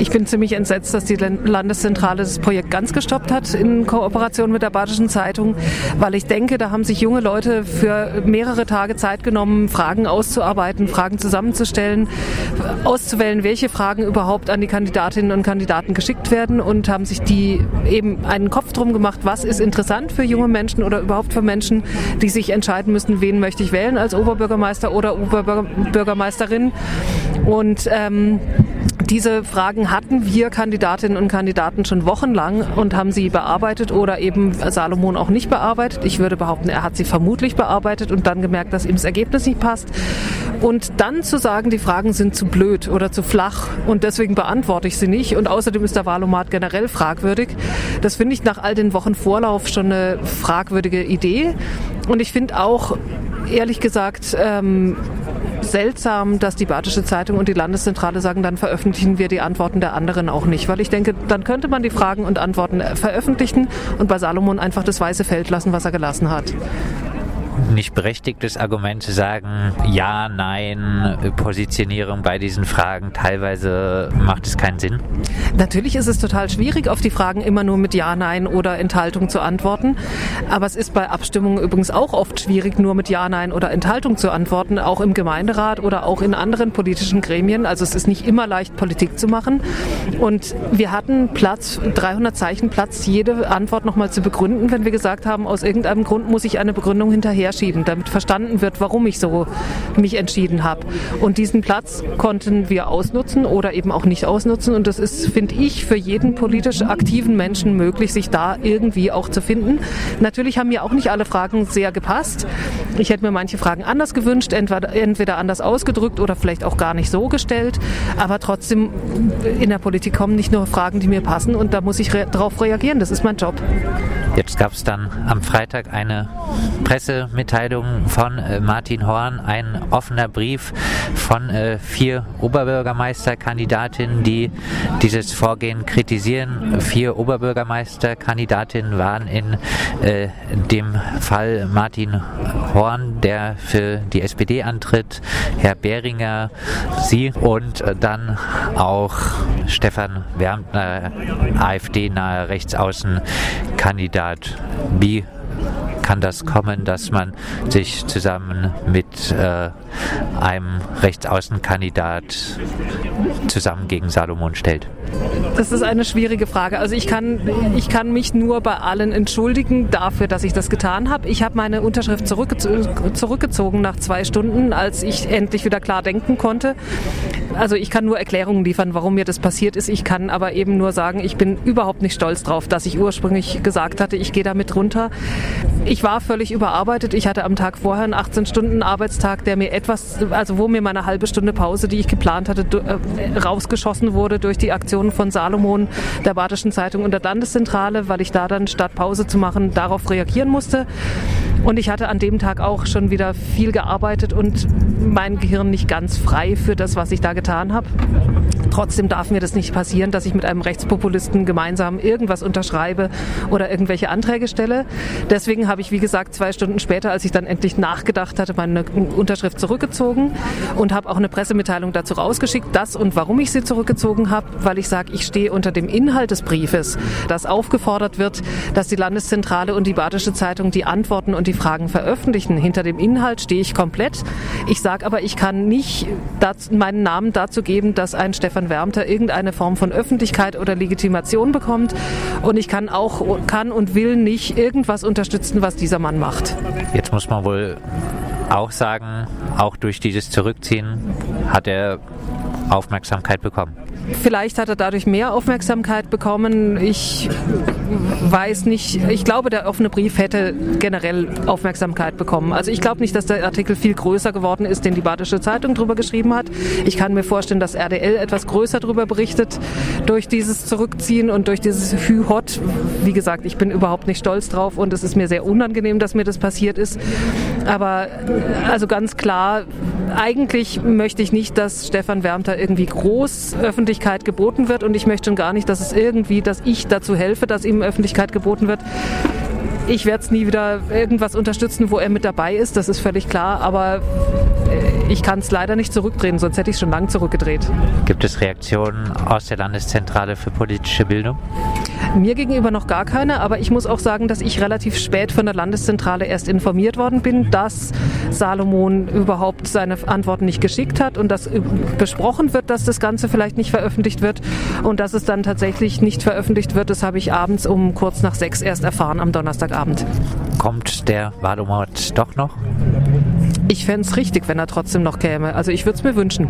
Ich bin ziemlich entsetzt, dass die Landeszentrale das Projekt ganz gestoppt hat in Kooperation mit der Badischen Zeitung, weil ich denke, da haben sich junge Leute für mehrere Tage Zeit genommen, Fragen auszuarbeiten, Fragen zusammenzustellen, auszuwählen, welche Fragen überhaupt an die Kandidatinnen und Kandidaten geschickt werden und haben sich die eben einen Kopf drum gemacht, was ist interessant für junge Menschen oder überhaupt für Menschen, die sich entscheiden müssen, wen möchte ich wählen als Oberbürgermeister oder Oberbürgermeisterin. Und ähm, diese Fragen hatten wir Kandidatinnen und Kandidaten schon wochenlang und haben sie bearbeitet oder eben Salomon auch nicht bearbeitet. Ich würde behaupten, er hat sie vermutlich bearbeitet und dann gemerkt, dass ihm das Ergebnis nicht passt. Und dann zu sagen, die Fragen sind zu blöd oder zu flach und deswegen beantworte ich sie nicht. Und außerdem ist der Wahlomat generell fragwürdig. Das finde ich nach all den Wochen Vorlauf schon eine fragwürdige Idee. Und ich finde auch, ehrlich gesagt, ähm, seltsam, dass die Badische Zeitung und die Landeszentrale sagen, dann veröffentlichen wir die Antworten der anderen auch nicht. Weil ich denke, dann könnte man die Fragen und Antworten veröffentlichen und bei Salomon einfach das weiße Feld lassen, was er gelassen hat nicht berechtigtes Argument zu sagen, ja, nein, Positionierung bei diesen Fragen, teilweise macht es keinen Sinn? Natürlich ist es total schwierig, auf die Fragen immer nur mit Ja, Nein oder Enthaltung zu antworten. Aber es ist bei Abstimmungen übrigens auch oft schwierig, nur mit Ja, Nein oder Enthaltung zu antworten, auch im Gemeinderat oder auch in anderen politischen Gremien. Also es ist nicht immer leicht, Politik zu machen. Und wir hatten Platz, 300 Zeichen Platz, jede Antwort nochmal zu begründen, wenn wir gesagt haben, aus irgendeinem Grund muss ich eine Begründung hinterher herschieben, damit verstanden wird, warum ich so mich entschieden habe. Und diesen Platz konnten wir ausnutzen oder eben auch nicht ausnutzen. Und das ist, finde ich, für jeden politisch aktiven Menschen möglich, sich da irgendwie auch zu finden. Natürlich haben mir auch nicht alle Fragen sehr gepasst. Ich hätte mir manche Fragen anders gewünscht, entweder, entweder anders ausgedrückt oder vielleicht auch gar nicht so gestellt. Aber trotzdem, in der Politik kommen nicht nur Fragen, die mir passen und da muss ich re darauf reagieren. Das ist mein Job. Jetzt gab es dann am Freitag eine Pressemitteilung von äh, Martin Horn, ein offener Brief von äh, vier Oberbürgermeisterkandidatinnen, die dieses Vorgehen kritisieren. Vier Oberbürgermeisterkandidatinnen waren in äh, dem Fall Martin Horn, der für die SPD antritt, Herr Behringer, Sie und dann auch Stefan Wärmner, AfD-nahe Rechtsaußenkandidat. Wie kann das kommen, dass man sich zusammen mit äh, einem Rechtsaußenkandidat zusammen gegen Salomon stellt? Das ist eine schwierige Frage. Also ich kann, ich kann mich nur bei allen entschuldigen dafür, dass ich das getan habe. Ich habe meine Unterschrift zurückge zurückgezogen nach zwei Stunden, als ich endlich wieder klar denken konnte. Also ich kann nur Erklärungen liefern, warum mir das passiert ist. Ich kann aber eben nur sagen, ich bin überhaupt nicht stolz drauf, dass ich ursprünglich gesagt hatte, ich gehe damit runter. Ich war völlig überarbeitet. Ich hatte am Tag vorher einen 18-Stunden-Arbeitstag, der mir etwas, also wo mir meine halbe Stunde Pause, die ich geplant hatte, äh, rausgeschossen wurde durch die Aktionen von Salomon, der Badischen Zeitung und der Landeszentrale, weil ich da dann statt Pause zu machen darauf reagieren musste. Und ich hatte an dem Tag auch schon wieder viel gearbeitet und mein Gehirn nicht ganz frei für das, was ich da getan habe. Trotzdem darf mir das nicht passieren, dass ich mit einem Rechtspopulisten gemeinsam irgendwas unterschreibe oder irgendwelche Anträge stelle. Deswegen habe ich, wie gesagt, zwei Stunden später, als ich dann endlich nachgedacht hatte, meine Unterschrift zurückgezogen und habe auch eine Pressemitteilung dazu rausgeschickt, das und warum ich sie zurückgezogen habe, weil ich sage, ich stehe unter dem Inhalt des Briefes, dass aufgefordert wird, dass die Landeszentrale und die Badische Zeitung die Antworten und die Fragen veröffentlichen. Hinter dem Inhalt stehe ich komplett. Ich sage aber, ich kann nicht meinen Namen dazu geben, dass ein Stefan Wärmter irgendeine Form von Öffentlichkeit oder Legitimation bekommt. Und ich kann auch, kann und will nicht irgendwas unterstützen, was dieser Mann macht. Jetzt muss man wohl auch sagen, auch durch dieses Zurückziehen hat er Aufmerksamkeit bekommen. Vielleicht hat er dadurch mehr Aufmerksamkeit bekommen. Ich weiß nicht. Ich glaube, der offene Brief hätte generell Aufmerksamkeit bekommen. Also ich glaube nicht, dass der Artikel viel größer geworden ist, den die Badische Zeitung darüber geschrieben hat. Ich kann mir vorstellen, dass RDL etwas größer darüber berichtet durch dieses Zurückziehen und durch dieses Hü-Hot. Wie gesagt, ich bin überhaupt nicht stolz drauf und es ist mir sehr unangenehm, dass mir das passiert ist. Aber also ganz klar, eigentlich möchte ich nicht, dass Stefan Wärmter irgendwie groß Öffentlichkeit geboten wird und ich möchte schon gar nicht, dass es irgendwie, dass ich dazu helfe, dass ihm Öffentlichkeit geboten wird. Ich werde es nie wieder irgendwas unterstützen, wo er mit dabei ist, das ist völlig klar, aber ich kann es leider nicht zurückdrehen, sonst hätte ich es schon lange zurückgedreht. Gibt es Reaktionen aus der Landeszentrale für politische Bildung? Mir gegenüber noch gar keine, aber ich muss auch sagen, dass ich relativ spät von der Landeszentrale erst informiert worden bin, dass Salomon überhaupt seine Antworten nicht geschickt hat und dass besprochen wird, dass das Ganze vielleicht nicht veröffentlicht wird und dass es dann tatsächlich nicht veröffentlicht wird. Das habe ich abends um kurz nach sechs erst erfahren am Donnerstagabend. Kommt der Wahlumort doch noch? Ich fände es richtig, wenn er trotzdem noch käme. Also ich würde es mir wünschen.